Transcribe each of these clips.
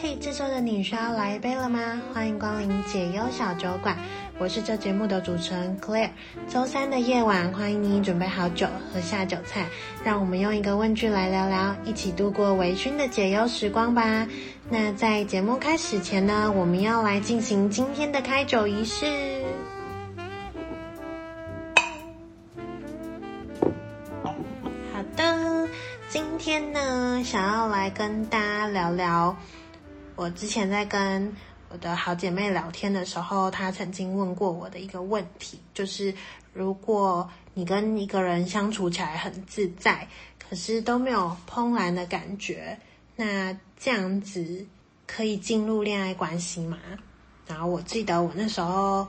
嘿，这周的你需要来一杯了吗？欢迎光临解忧小酒馆，我是这节目的主持人 Claire。周三的夜晚，欢迎你准备好酒和下酒菜，让我们用一个问句来聊聊，一起度过微醺的解忧时光吧。那在节目开始前呢，我们要来进行今天的开酒仪式。好的，今天呢，想要来跟大家聊聊。我之前在跟我的好姐妹聊天的时候，她曾经问过我的一个问题，就是如果你跟一个人相处起来很自在，可是都没有怦然的感觉，那这样子可以进入恋爱关系吗？然后我记得我那时候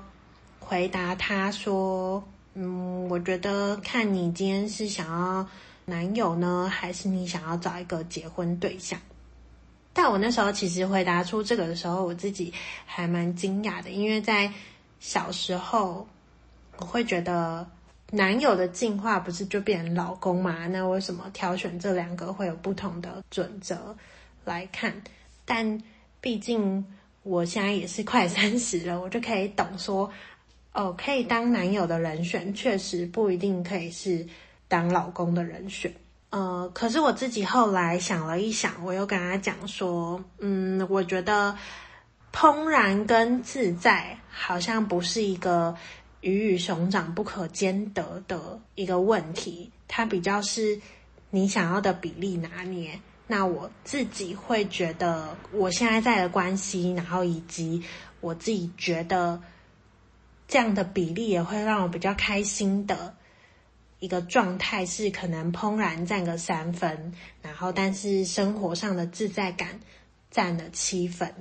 回答她说：“嗯，我觉得看你今天是想要男友呢，还是你想要找一个结婚对象。”但我那时候其实回答出这个的时候，我自己还蛮惊讶的，因为在小时候，我会觉得男友的进化不是就变成老公嘛？那为什么挑选这两个会有不同的准则来看？但毕竟我现在也是快三十了，我就可以懂说，哦，可以当男友的人选，确实不一定可以是当老公的人选。呃，可是我自己后来想了一想，我又跟他讲说，嗯，我觉得怦然跟自在好像不是一个鱼与熊掌不可兼得的一个问题，它比较是你想要的比例拿捏。那我自己会觉得，我现在在的关系，然后以及我自己觉得这样的比例也会让我比较开心的。一个状态是可能怦然占个三分，然后但是生活上的自在感占了七分，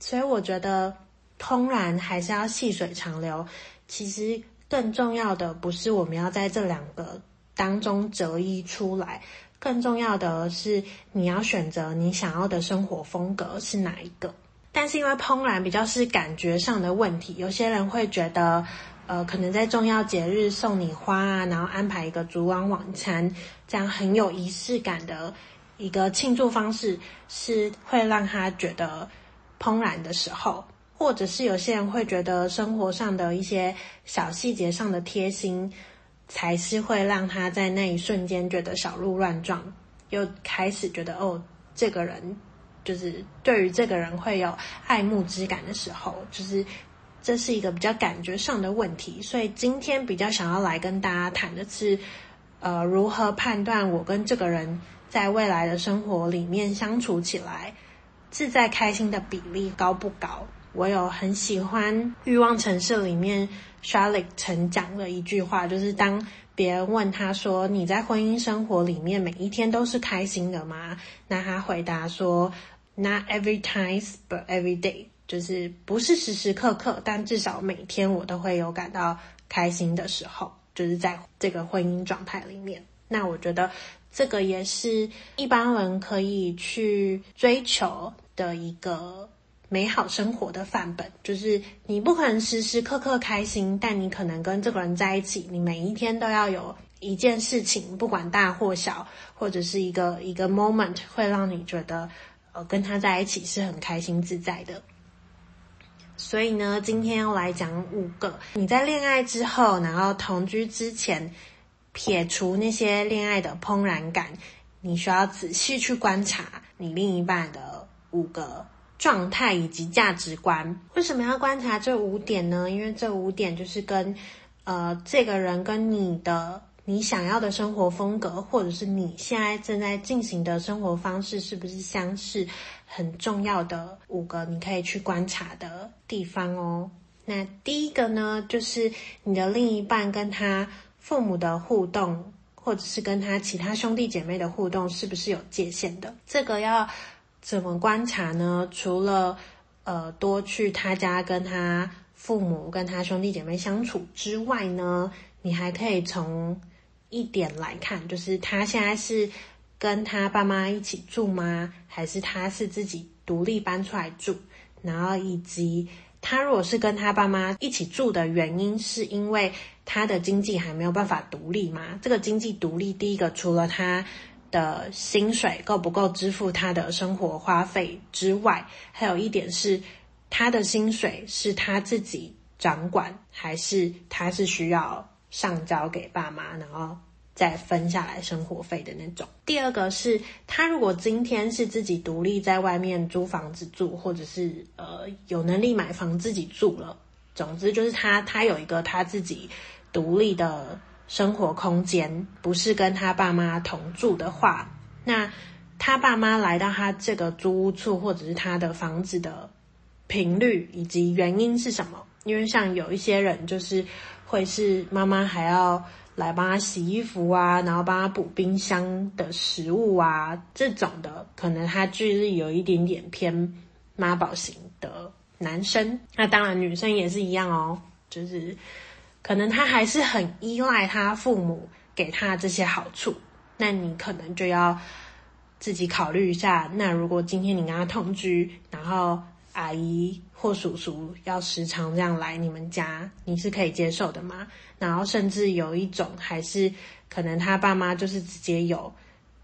所以我觉得怦然还是要细水长流。其实更重要的不是我们要在这两个当中择一出来，更重要的是你要选择你想要的生活风格是哪一个。但是因为怦然比较是感觉上的问题，有些人会觉得。呃，可能在重要节日送你花啊，然后安排一个烛光晚餐，这样很有仪式感的一个庆祝方式，是会让他觉得怦然的时候，或者是有些人会觉得生活上的一些小细节上的贴心，才是会让他在那一瞬间觉得小鹿乱撞，又开始觉得哦，这个人就是对于这个人会有爱慕之感的时候，就是。这是一个比较感觉上的问题，所以今天比较想要来跟大家谈的是，呃，如何判断我跟这个人在未来的生活里面相处起来自在开心的比例高不高？我有很喜欢《欲望城市》里面 Charlotte 曾讲的一句话，就是当别人问他说：“你在婚姻生活里面每一天都是开心的吗？”那他回答说：“Not every time, but every day。”就是不是时时刻刻，但至少每天我都会有感到开心的时候，就是在这个婚姻状态里面。那我觉得这个也是一般人可以去追求的一个美好生活的范本。就是你不可能时时刻刻开心，但你可能跟这个人在一起，你每一天都要有一件事情，不管大或小，或者是一个一个 moment，会让你觉得呃跟他在一起是很开心自在的。所以呢，今天要来讲五个你在恋爱之后，然后同居之前，撇除那些恋爱的怦然感，你需要仔细去观察你另一半的五个状态以及价值观。为什么要观察这五点呢？因为这五点就是跟呃这个人跟你的。你想要的生活风格，或者是你现在正在进行的生活方式，是不是相似？很重要的五个你可以去观察的地方哦。那第一个呢，就是你的另一半跟他父母的互动，或者是跟他其他兄弟姐妹的互动，是不是有界限的？这个要怎么观察呢？除了呃多去他家跟他父母、跟他兄弟姐妹相处之外呢，你还可以从一点来看，就是他现在是跟他爸妈一起住吗？还是他是自己独立搬出来住？然后以及他如果是跟他爸妈一起住的原因，是因为他的经济还没有办法独立吗？这个经济独立，第一个除了他的薪水够不够支付他的生活花费之外，还有一点是他的薪水是他自己掌管，还是他是需要上交给爸妈，然后再分下来生活费的那种。第二个是他如果今天是自己独立在外面租房子住，或者是呃有能力买房自己住了，总之就是他他有一个他自己独立的。生活空间不是跟他爸妈同住的话，那他爸妈来到他这个租屋处或者是他的房子的频率以及原因是什么？因为像有一些人就是会是妈妈还要来帮他洗衣服啊，然后帮他补冰箱的食物啊，这种的可能他就是有一点点偏妈宝型的男生。那当然女生也是一样哦，就是。可能他还是很依赖他父母给他这些好处，那你可能就要自己考虑一下。那如果今天你跟他同居，然后阿姨或叔叔要时常这样来你们家，你是可以接受的吗？然后甚至有一种还是可能他爸妈就是直接有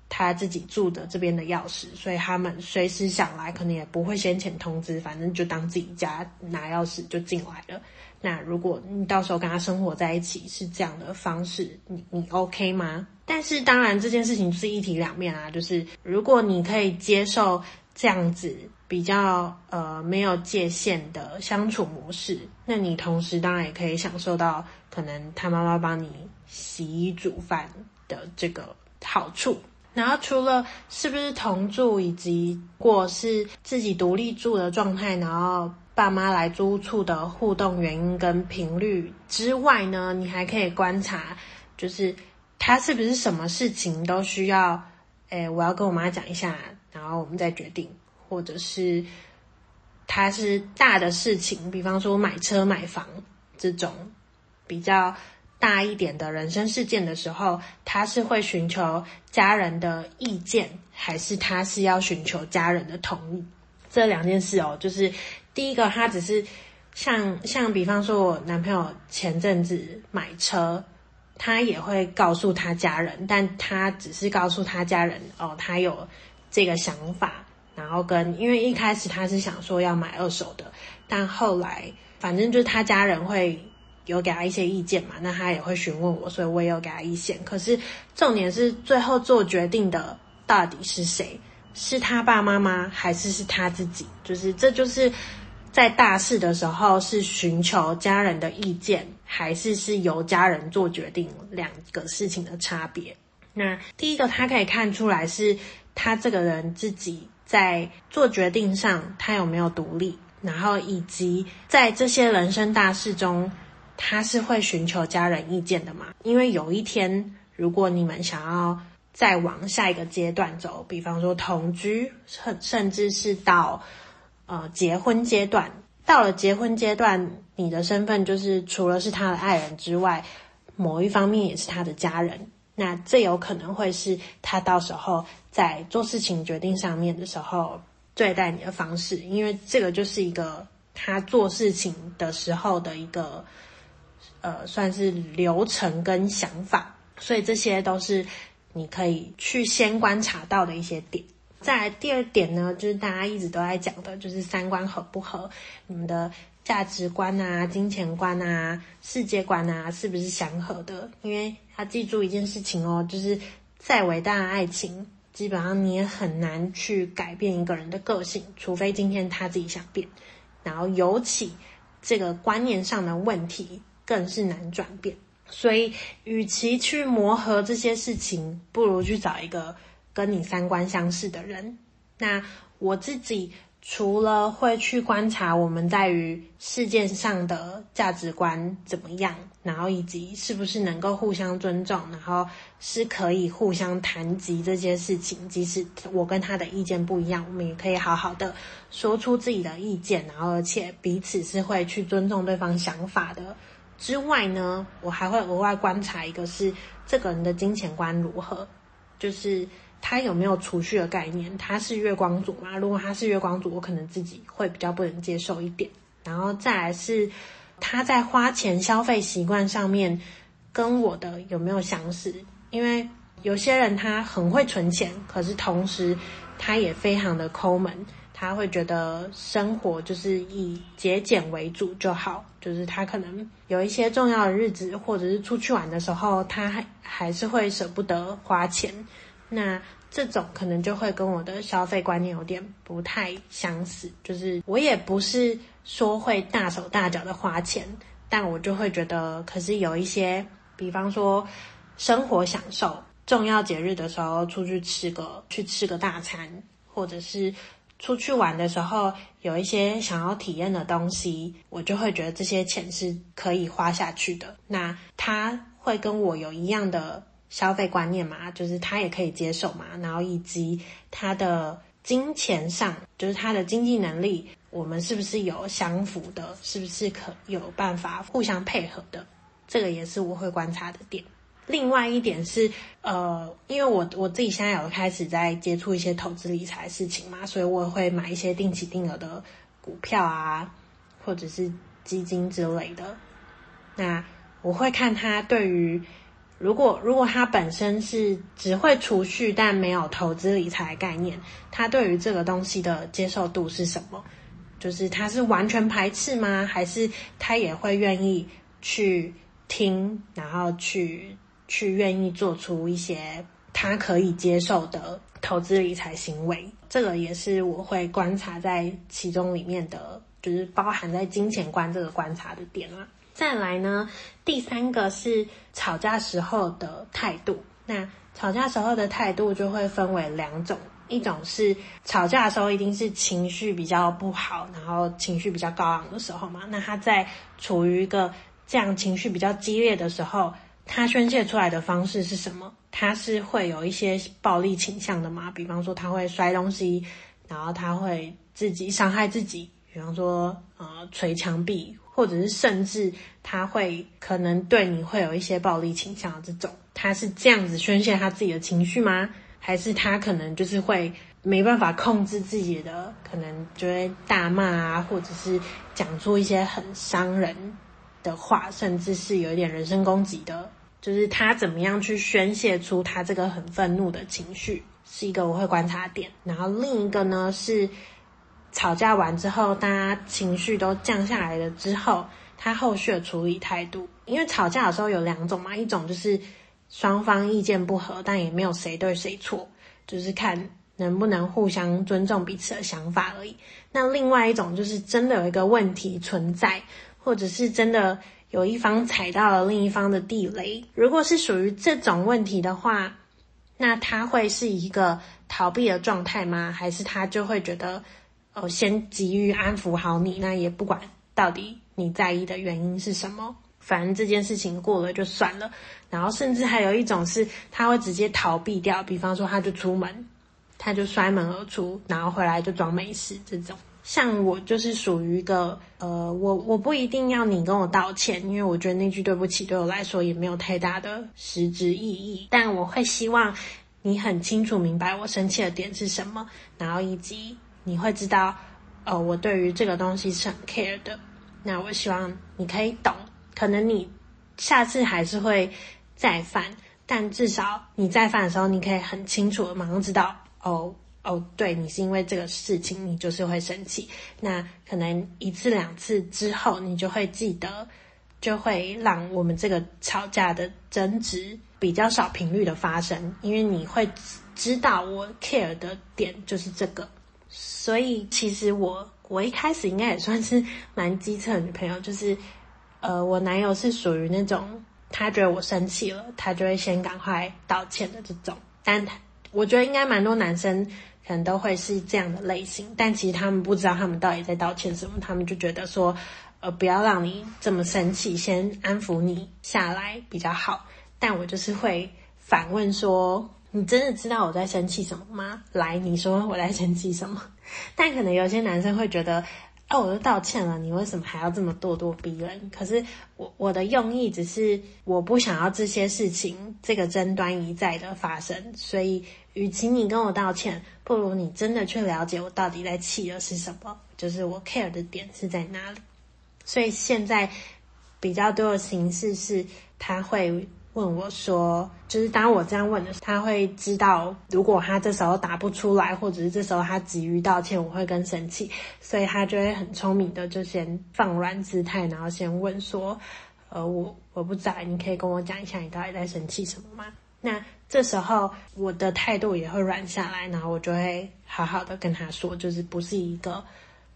他自己住的这边的钥匙，所以他们随时想来，可能也不会先前通知，反正就当自己家拿钥匙就进来了。那如果你到时候跟他生活在一起是这样的方式，你你 OK 吗？但是当然这件事情是一体两面啊，就是如果你可以接受这样子比较呃没有界限的相处模式，那你同时当然也可以享受到可能他妈妈帮你洗衣煮饭的这个好处。然后除了是不是同住，以及如果是自己独立住的状态，然后。爸妈来租处的互动原因跟频率之外呢，你还可以观察，就是他是不是什么事情都需要，诶，我要跟我妈讲一下，然后我们再决定，或者是他是大的事情，比方说买车买房这种比较大一点的人生事件的时候，他是会寻求家人的意见，还是他是要寻求家人的同意？这两件事哦，就是。第一个，他只是像像比方说，我男朋友前阵子买车，他也会告诉他家人，但他只是告诉他家人哦，他有这个想法，然后跟因为一开始他是想说要买二手的，但后来反正就是他家人会有给他一些意见嘛，那他也会询问我，所以我也有给他意见。可是重点是最后做决定的到底是谁？是他爸妈吗？还是是他自己？就是这就是。在大事的时候是寻求家人的意见，还是是由家人做决定？两个事情的差别。那第一个，他可以看出来是他这个人自己在做决定上，他有没有独立，然后以及在这些人生大事中，他是会寻求家人意见的嘛？因为有一天，如果你们想要再往下一个阶段走，比方说同居，甚甚至是到。呃，结婚阶段，到了结婚阶段，你的身份就是除了是他的爱人之外，某一方面也是他的家人。那这有可能会是他到时候在做事情决定上面的时候对待你的方式，因为这个就是一个他做事情的时候的一个呃，算是流程跟想法，所以这些都是你可以去先观察到的一些点。再来第二点呢，就是大家一直都在讲的，就是三观合不合，你们的价值观啊、金钱观啊、世界观啊，是不是相合的？因为要记住一件事情哦，就是再伟大的爱情，基本上你也很难去改变一个人的个性，除非今天他自己想变。然后尤其这个观念上的问题，更是难转变。所以，与其去磨合这些事情，不如去找一个。跟你三观相似的人，那我自己除了会去观察我们在于世界上的价值观怎么样，然后以及是不是能够互相尊重，然后是可以互相谈及这些事情，即使我跟他的意见不一样，我们也可以好好的说出自己的意见，然后而且彼此是会去尊重对方想法的。之外呢，我还会额外观察一个是这个人的金钱观如何，就是。他有没有储蓄的概念？他是月光族吗？如果他是月光族，我可能自己会比较不能接受一点。然后再来是他在花钱消费习惯上面跟我的有没有相似？因为有些人他很会存钱，可是同时他也非常的抠门，他会觉得生活就是以节俭为主就好，就是他可能有一些重要的日子或者是出去玩的时候，他还还是会舍不得花钱。那这种可能就会跟我的消费观念有点不太相似，就是我也不是说会大手大脚的花钱，但我就会觉得，可是有一些，比方说生活享受，重要节日的时候出去吃个去吃个大餐，或者是出去玩的时候有一些想要体验的东西，我就会觉得这些钱是可以花下去的。那他会跟我有一样的。消费观念嘛，就是他也可以接受嘛，然后以及他的金钱上，就是他的经济能力，我们是不是有相符的？是不是可有办法互相配合的？这个也是我会观察的点。另外一点是，呃，因为我我自己现在有开始在接触一些投资理财事情嘛，所以我会买一些定期定额的股票啊，或者是基金之类的。那我会看他对于。如果如果他本身是只会储蓄但没有投资理财概念，他对于这个东西的接受度是什么？就是他是完全排斥吗？还是他也会愿意去听，然后去去愿意做出一些他可以接受的投资理财行为？这个也是我会观察在其中里面的，就是包含在金钱观这个观察的点啊。再来呢，第三个是吵架时候的态度。那吵架时候的态度就会分为两种，一种是吵架的时候一定是情绪比较不好，然后情绪比较高昂的时候嘛。那他在处于一个这样情绪比较激烈的时候，他宣泄出来的方式是什么？他是会有一些暴力倾向的嘛？比方说他会摔东西，然后他会自己伤害自己，比方说呃捶墙壁。或者是甚至他会可能对你会有一些暴力倾向的这种，他是这样子宣泄他自己的情绪吗？还是他可能就是会没办法控制自己的，可能就会大骂啊，或者是讲出一些很伤人的话，甚至是有一点人身攻击的，就是他怎么样去宣泄出他这个很愤怒的情绪，是一个我会观察点。然后另一个呢是。吵架完之后，大家情绪都降下来了之后，他后续的处理态度，因为吵架的时候有两种嘛，一种就是双方意见不合，但也没有谁对谁错，就是看能不能互相尊重彼此的想法而已。那另外一种就是真的有一个问题存在，或者是真的有一方踩到了另一方的地雷。如果是属于这种问题的话，那他会是一个逃避的状态吗？还是他就会觉得？哦，先急于安抚好你，那也不管到底你在意的原因是什么，反正这件事情过了就算了。然后甚至还有一种是他会直接逃避掉，比方说他就出门，他就摔门而出，然后回来就装没事这种。像我就是属于一个，呃，我我不一定要你跟我道歉，因为我觉得那句对不起对我来说也没有太大的实质意义，但我会希望你很清楚明白我生气的点是什么，然后以及。你会知道，呃，我对于这个东西是很 care 的。那我希望你可以懂，可能你下次还是会再犯，但至少你再犯的时候，你可以很清楚的马上知道，哦哦，对，你是因为这个事情，你就是会生气。那可能一次两次之后，你就会记得，就会让我们这个吵架的争执比较少频率的发生，因为你会知道我 care 的点就是这个。所以其实我我一开始应该也算是蛮机车的女朋友，就是呃，我男友是属于那种他觉得我生气了，他就会先赶快道歉的这种。但我觉得应该蛮多男生可能都会是这样的类型，但其实他们不知道他们到底在道歉什么，他们就觉得说呃，不要让你这么生气，先安抚你下来比较好。但我就是会反问说。你真的知道我在生气什么吗？来，你说我在生气什么？但可能有些男生会觉得，哦，我都道歉了，你为什么还要这么咄咄逼人？可是我我的用意只是我不想要这些事情这个争端一再的发生，所以与其你跟我道歉，不如你真的去了解我到底在气的是什么，就是我 care 的点是在哪里。所以现在比较多的形式是他会。问我说，就是当我这样问的时候，他会知道如果他这时候答不出来，或者是这时候他急于道歉，我会更生气，所以他就会很聪明的就先放软姿态，然后先问说，呃，我我不在，你可以跟我讲一下你到底在生气什么吗？那这时候我的态度也会软下来，然后我就会好好的跟他说，就是不是一个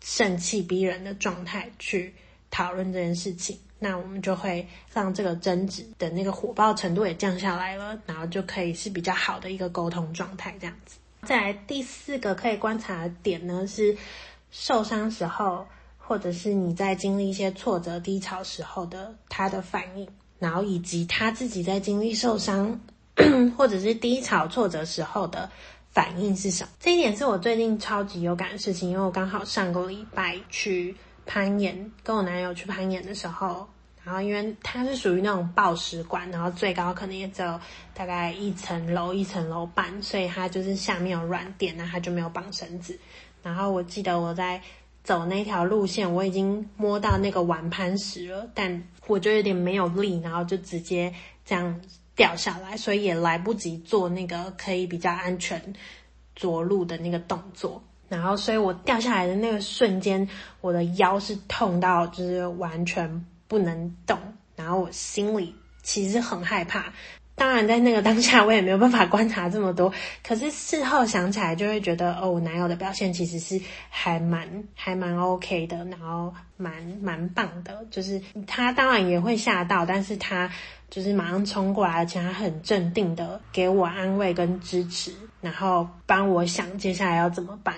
盛气逼人的状态去讨论这件事情。那我们就会让这个争执的那个火爆程度也降下来了，然后就可以是比较好的一个沟通状态这样子。再来第四个可以观察的点呢，是受伤时候，或者是你在经历一些挫折低潮时候的他的反应，然后以及他自己在经历受伤 或者是低潮挫折时候的反应是什么。这一点是我最近超级有感的事情，因为我刚好上个礼拜去。攀岩，跟我男友去攀岩的时候，然后因为它是属于那种抱石馆，然后最高可能也只有大概一层楼、一层楼半，所以它就是下面有软垫，那它就没有绑绳子。然后我记得我在走那条路线，我已经摸到那个玩攀石了，但我就有点没有力，然后就直接这样掉下来，所以也来不及做那个可以比较安全着陆的那个动作。然后，所以我掉下来的那个瞬间，我的腰是痛到就是完全不能动。然后我心里其实很害怕。当然，在那个当下，我也没有办法观察这么多。可是事后想起来，就会觉得哦，我男友的表现其实是还蛮还蛮 OK 的，然后蛮蛮棒的。就是他当然也会吓到，但是他就是马上冲过来，而且他很镇定的给我安慰跟支持，然后帮我想接下来要怎么办。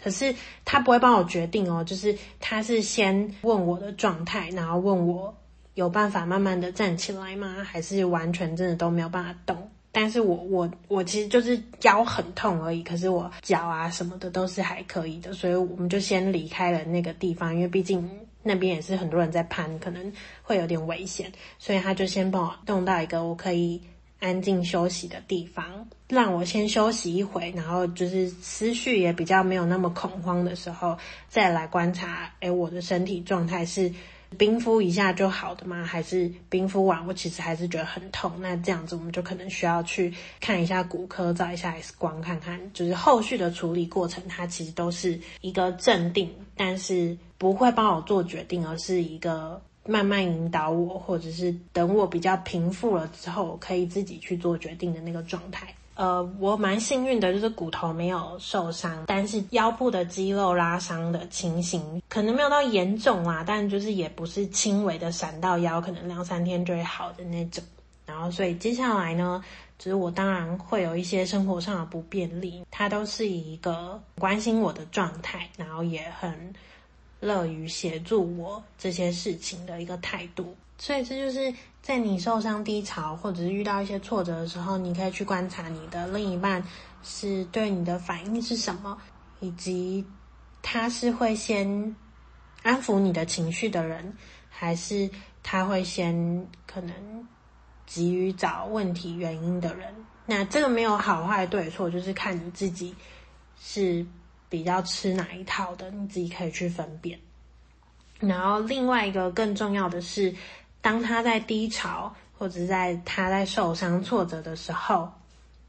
可是他不会帮我决定哦，就是他是先问我的状态，然后问我有办法慢慢的站起来吗？还是完全真的都没有办法动？但是我我我其实就是腰很痛而已，可是我脚啊什么的都是还可以的，所以我们就先离开了那个地方，因为毕竟那边也是很多人在攀，可能会有点危险，所以他就先帮我动到一个我可以。安静休息的地方，让我先休息一会，然后就是思绪也比较没有那么恐慌的时候，再来观察，诶，我的身体状态是冰敷一下就好的吗？还是冰敷完我其实还是觉得很痛？那这样子我们就可能需要去看一下骨科，照一下 X 光，看看就是后续的处理过程，它其实都是一个镇定，但是不会帮我做决定，而是一个。慢慢引导我，或者是等我比较平复了之后，可以自己去做决定的那个状态。呃，我蛮幸运的，就是骨头没有受伤，但是腰部的肌肉拉伤的情形可能没有到严重啊，但就是也不是轻微的闪到腰，可能两三天就会好的那种。然后，所以接下来呢，就是我当然会有一些生活上的不便利，它都是以一个关心我的状态，然后也很。乐于协助我这些事情的一个态度，所以这就是在你受伤低潮或者是遇到一些挫折的时候，你可以去观察你的另一半是对你的反应是什么，以及他是会先安抚你的情绪的人，还是他会先可能急于找问题原因的人。那这个没有好坏对错，就是看你自己是。比较吃哪一套的，你自己可以去分辨。然后另外一个更重要的是，当他在低潮或者在他在受伤挫折的时候，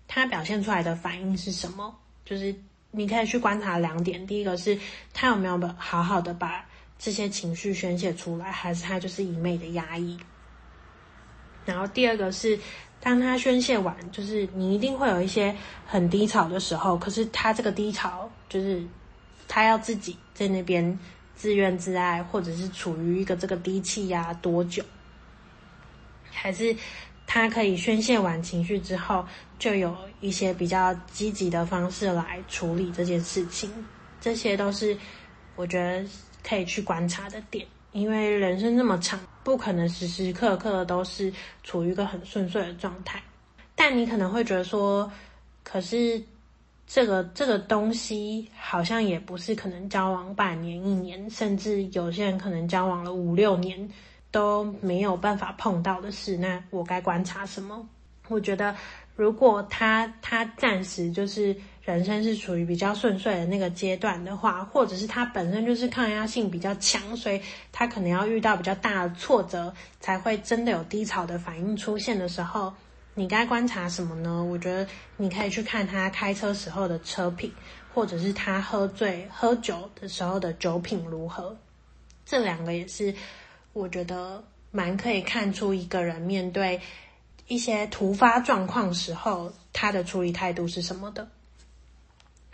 他表现出来的反应是什么？就是你可以去观察两点：第一个是他有没有好好的把这些情绪宣泄出来，还是他就是一味的压抑？然后第二个是。当他宣泄完，就是你一定会有一些很低潮的时候，可是他这个低潮就是他要自己在那边自怨自艾，或者是处于一个这个低气压多久，还是他可以宣泄完情绪之后，就有一些比较积极的方式来处理这件事情，这些都是我觉得可以去观察的点。因为人生这么长，不可能时时刻刻都是处于一个很顺遂的状态。但你可能会觉得说，可是这个这个东西好像也不是可能交往半年、一年，甚至有些人可能交往了五六年都没有办法碰到的事。那我该观察什么？我觉得，如果他他暂时就是。人生是处于比较顺遂的那个阶段的话，或者是他本身就是抗压性比较强，所以他可能要遇到比较大的挫折，才会真的有低潮的反应出现的时候，你该观察什么呢？我觉得你可以去看他开车时候的车品，或者是他喝醉喝酒的时候的酒品如何。这两个也是我觉得蛮可以看出一个人面对一些突发状况时候，他的处理态度是什么的。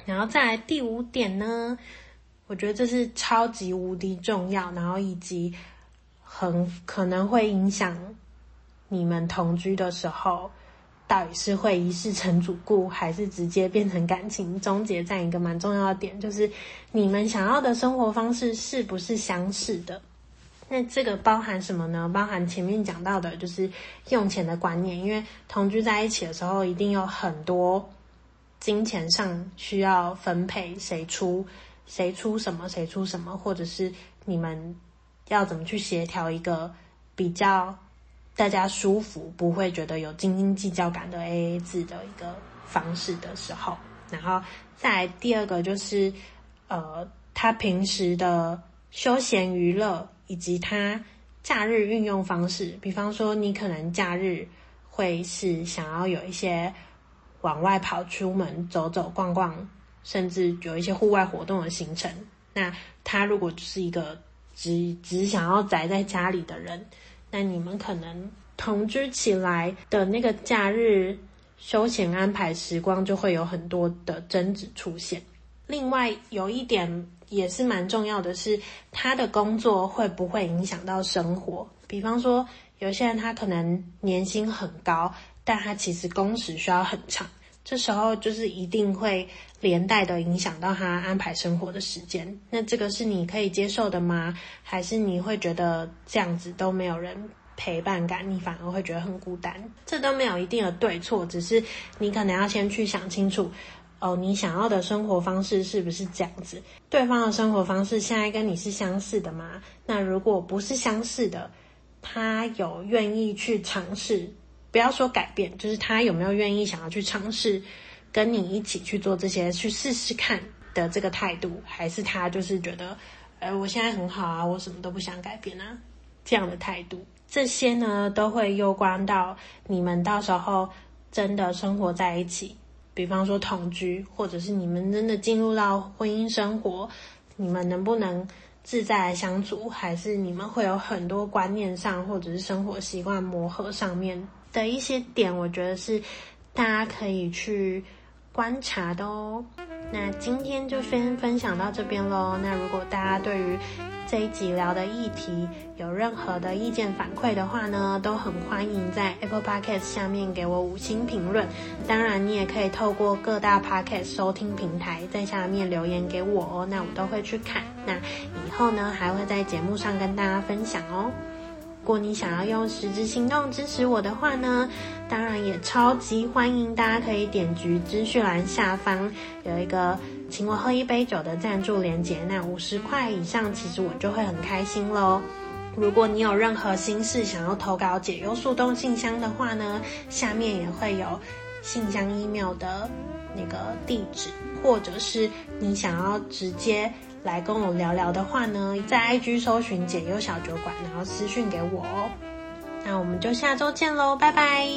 然后再来第五点呢，我觉得这是超级无敌重要，然后以及很可能会影响你们同居的时候，到底是会一世成主顾，还是直接变成感情终结？这样一个蛮重要的点，就是你们想要的生活方式是不是相似的？那这个包含什么呢？包含前面讲到的，就是用钱的观念，因为同居在一起的时候，一定有很多。金钱上需要分配，谁出谁出什么，谁出什么，或者是你们要怎么去协调一个比较大家舒服，不会觉得有斤斤计较感的 AA 制的一个方式的时候，然后再来第二个就是呃，他平时的休闲娱乐以及他假日运用方式，比方说你可能假日会是想要有一些。往外跑，出门走走逛逛，甚至有一些户外活动的行程。那他如果是一个只只想要宅在家里的人，那你们可能同居起来的那个假日休闲安排时光就会有很多的争执出现。另外有一点也是蛮重要的是，他的工作会不会影响到生活？比方说，有些人他可能年薪很高。但他其实工时需要很长，这时候就是一定会连带的影响到他安排生活的时间。那这个是你可以接受的吗？还是你会觉得这样子都没有人陪伴感，你反而会觉得很孤单？这都没有一定的对错，只是你可能要先去想清楚，哦，你想要的生活方式是不是这样子？对方的生活方式现在跟你是相似的吗？那如果不是相似的，他有愿意去尝试？不要说改变，就是他有没有愿意想要去尝试跟你一起去做这些，去试试看的这个态度，还是他就是觉得，呃，我现在很好啊，我什么都不想改变啊，这样的态度，这些呢都会攸关到你们到时候真的生活在一起，比方说同居，或者是你们真的进入到婚姻生活，你们能不能自在的相处，还是你们会有很多观念上或者是生活习惯磨合上面。的一些点，我觉得是大家可以去观察的哦。那今天就先分享到这边喽。那如果大家对于这一集聊的议题有任何的意见反馈的话呢，都很欢迎在 Apple Podcast 下面给我五星评论。当然，你也可以透过各大 Podcast 收听平台在下面留言给我哦，那我都会去看。那以后呢，还会在节目上跟大家分享哦。如果你想要用实质行动支持我的话呢，当然也超级欢迎，大家可以点击资讯栏下方有一个请我喝一杯酒的赞助连接，那五十块以上，其实我就会很开心喽。如果你有任何心事想要投稿解忧树洞信箱的话呢，下面也会有信箱 email 的那个地址，或者是你想要直接。来跟我聊聊的话呢，在 IG 搜寻解忧小酒馆，然后私讯给我哦。那我们就下周见喽，拜拜。